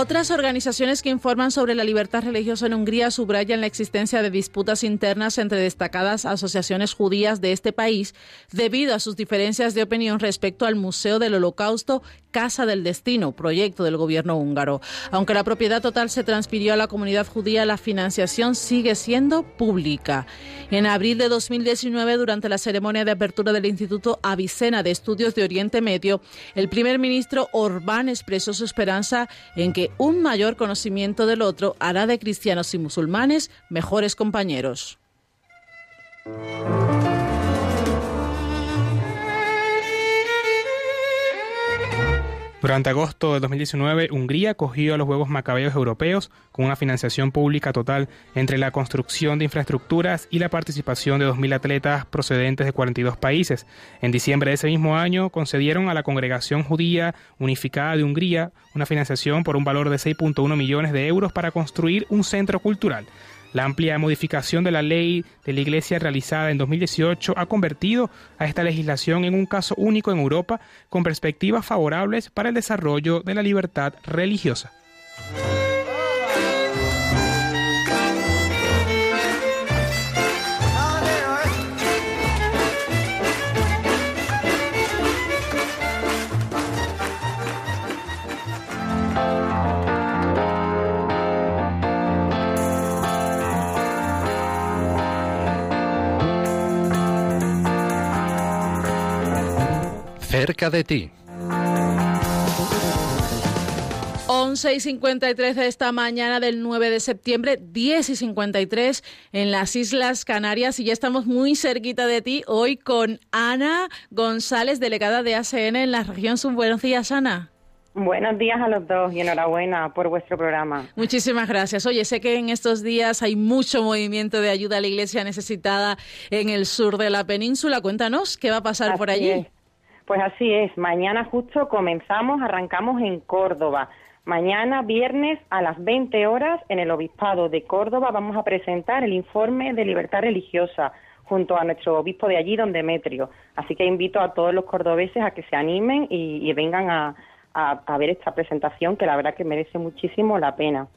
Otras organizaciones que informan sobre la libertad religiosa en Hungría subrayan la existencia de disputas internas entre destacadas asociaciones judías de este país debido a sus diferencias de opinión respecto al Museo del Holocausto Casa del Destino, proyecto del gobierno húngaro. Aunque la propiedad total se transfirió a la comunidad judía, la financiación sigue siendo pública. En abril de 2019, durante la ceremonia de apertura del Instituto Avicena de Estudios de Oriente Medio, el primer ministro Orbán expresó su esperanza en que un mayor conocimiento del otro hará de cristianos y musulmanes mejores compañeros. Durante agosto de 2019, Hungría acogió a los Juegos Macabeos Europeos con una financiación pública total entre la construcción de infraestructuras y la participación de 2.000 atletas procedentes de 42 países. En diciembre de ese mismo año, concedieron a la Congregación Judía Unificada de Hungría una financiación por un valor de 6.1 millones de euros para construir un centro cultural. La amplia modificación de la ley de la Iglesia realizada en 2018 ha convertido a esta legislación en un caso único en Europa con perspectivas favorables para el desarrollo de la libertad religiosa. Cerca de ti. 11 y 53 de esta mañana del 9 de septiembre, 10 y 53 en las Islas Canarias y ya estamos muy cerquita de ti hoy con Ana González, delegada de ACN en la región sur. Buenos días, Ana. Buenos días a los dos y enhorabuena por vuestro programa. Muchísimas gracias. Oye, sé que en estos días hay mucho movimiento de ayuda a la iglesia necesitada en el sur de la península. Cuéntanos qué va a pasar por allí. Pues así es, mañana justo comenzamos, arrancamos en Córdoba. Mañana, viernes, a las 20 horas, en el Obispado de Córdoba, vamos a presentar el informe de libertad religiosa junto a nuestro obispo de allí, don Demetrio. Así que invito a todos los cordobeses a que se animen y, vengan a, a ver esta presentación, que la verdad que merece muchísimo la pena.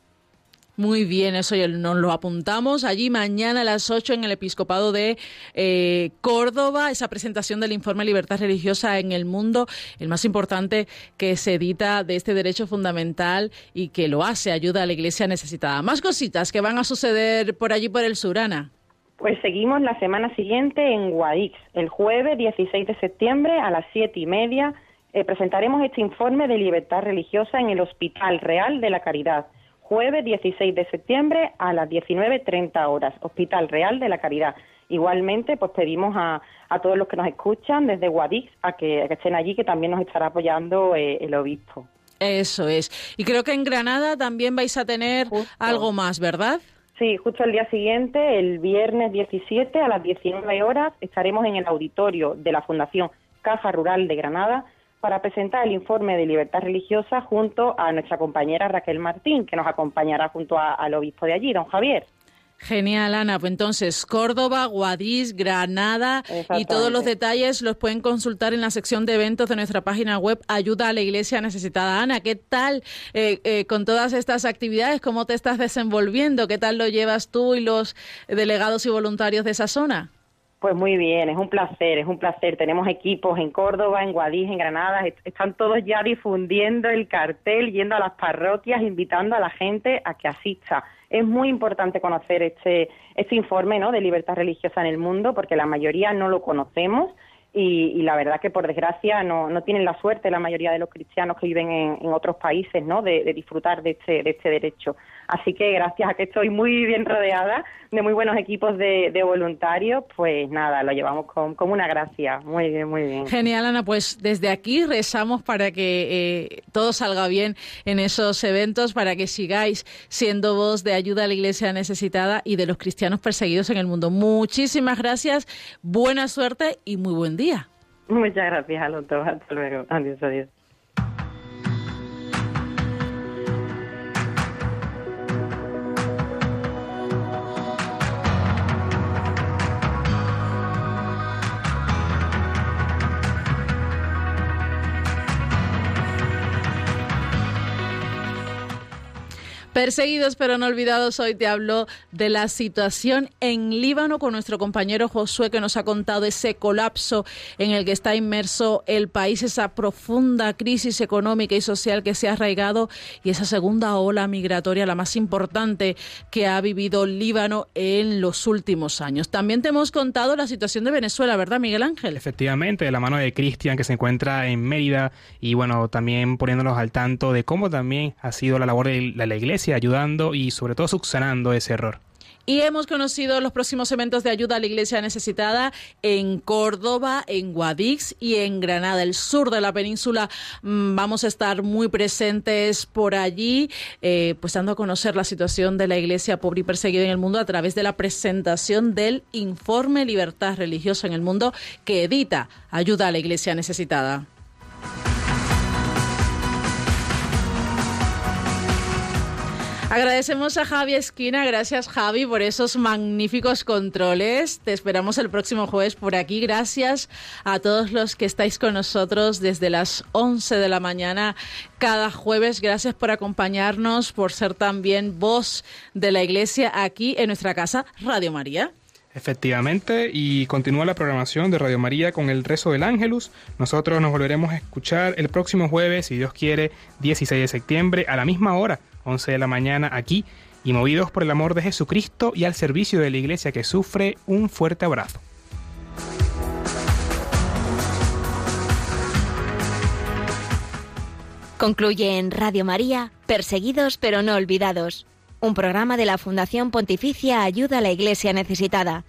Muy bien, eso ya nos lo apuntamos. Allí mañana a las 8 en el Episcopado de eh, Córdoba, esa presentación del informe Libertad Religiosa en el Mundo, el más importante que se edita de este derecho fundamental y que lo hace, ayuda a la Iglesia necesitada. Más cositas que van a suceder por allí, por el Surana. Pues seguimos la semana siguiente en Guadix, el jueves 16 de septiembre a las siete y media. Eh, presentaremos este informe de libertad religiosa en el Hospital Real de la Caridad jueves 16 de septiembre a las 19.30 horas, Hospital Real de la Caridad. Igualmente, pues pedimos a, a todos los que nos escuchan desde Guadix a que, estén allí, que también nos estará apoyando eh, el obispo. Eso es. Y creo que en Granada también vais a tener algo más, ¿verdad? Sí, justo el día siguiente, el viernes 17 a las 19 horas, estaremos en el auditorio de la Fundación Caja Rural de Granada para presentar el informe de libertad religiosa junto a nuestra compañera Raquel Martín, que nos acompañará junto al obispo de allí, don Javier. Genial, Ana. Pues entonces, Córdoba, Guadix, Granada y todos los detalles los pueden consultar en la sección de eventos de nuestra página web Ayuda a la Iglesia Necesitada. Ana, ¿qué tal eh, eh, con todas estas actividades? ¿Cómo te estás desenvolviendo? ¿Qué tal lo llevas tú y los delegados y voluntarios de esa zona? Pues muy bien, es un placer, es un placer. Tenemos equipos en Córdoba, en Guadix, en Granada, están todos ya difundiendo el cartel, yendo a las parroquias, invitando a la gente a que asista. es muy importante conocer este, este informe ¿no? de libertad religiosa en el mundo, porque la mayoría no lo conocemos y, la verdad que por desgracia no, no tienen la suerte la mayoría de los cristianos que viven en, otros países ¿no? de, disfrutar de este, de este derecho. Así que gracias a que estoy muy bien rodeada de muy buenos equipos de, voluntarios, pues nada, lo llevamos con, como una gracia. Muy bien, muy bien. Genial, Ana. Pues desde aquí rezamos para que eh, todo salga bien en esos eventos, para que sigáis siendo voz de ayuda a la iglesia necesitada y de los cristianos perseguidos en el mundo. Muchísimas gracias, buena suerte y muy buen día. Muchas gracias a los dos. Hasta luego. Adiós, adiós. Perseguidos pero no olvidados, hoy te hablo de la situación en Líbano con nuestro compañero Josué que nos ha contado ese colapso en el que está inmerso el país, esa profunda crisis económica y social que se ha arraigado y esa segunda ola migratoria, la más importante que ha vivido Líbano en los últimos años. También te hemos contado la situación de Venezuela, ¿verdad, Miguel Ángel? Efectivamente, de la mano de Cristian que se encuentra en Mérida y bueno, también poniéndonos al tanto de cómo también ha sido la labor de la iglesia ayudando y sobre todo subsanando ese error. Y hemos conocido los próximos eventos de ayuda a la iglesia necesitada en Córdoba, en Guadix y en Granada, el sur de la península. Mm, vamos a estar muy presentes por allí, eh, pues dando a conocer la situación de la iglesia pobre y perseguida en el mundo a través de la presentación del informe Libertad Religiosa en el Mundo que edita Ayuda a la iglesia necesitada. Agradecemos a Javi Esquina, gracias Javi por esos magníficos controles. Te esperamos el próximo jueves por aquí. Gracias a todos los que estáis con nosotros desde las 11 de la mañana cada jueves. Gracias por acompañarnos, por ser también voz de la Iglesia aquí en nuestra casa Radio María. Efectivamente, y continúa la programación de Radio María con el rezo del Ángelus. Nosotros nos volveremos a escuchar el próximo jueves, si Dios quiere, 16 de septiembre, a la misma hora 11 de la mañana aquí y movidos por el amor de Jesucristo y al servicio de la iglesia que sufre, un fuerte abrazo. Concluye en Radio María, Perseguidos pero no olvidados, un programa de la Fundación Pontificia Ayuda a la Iglesia Necesitada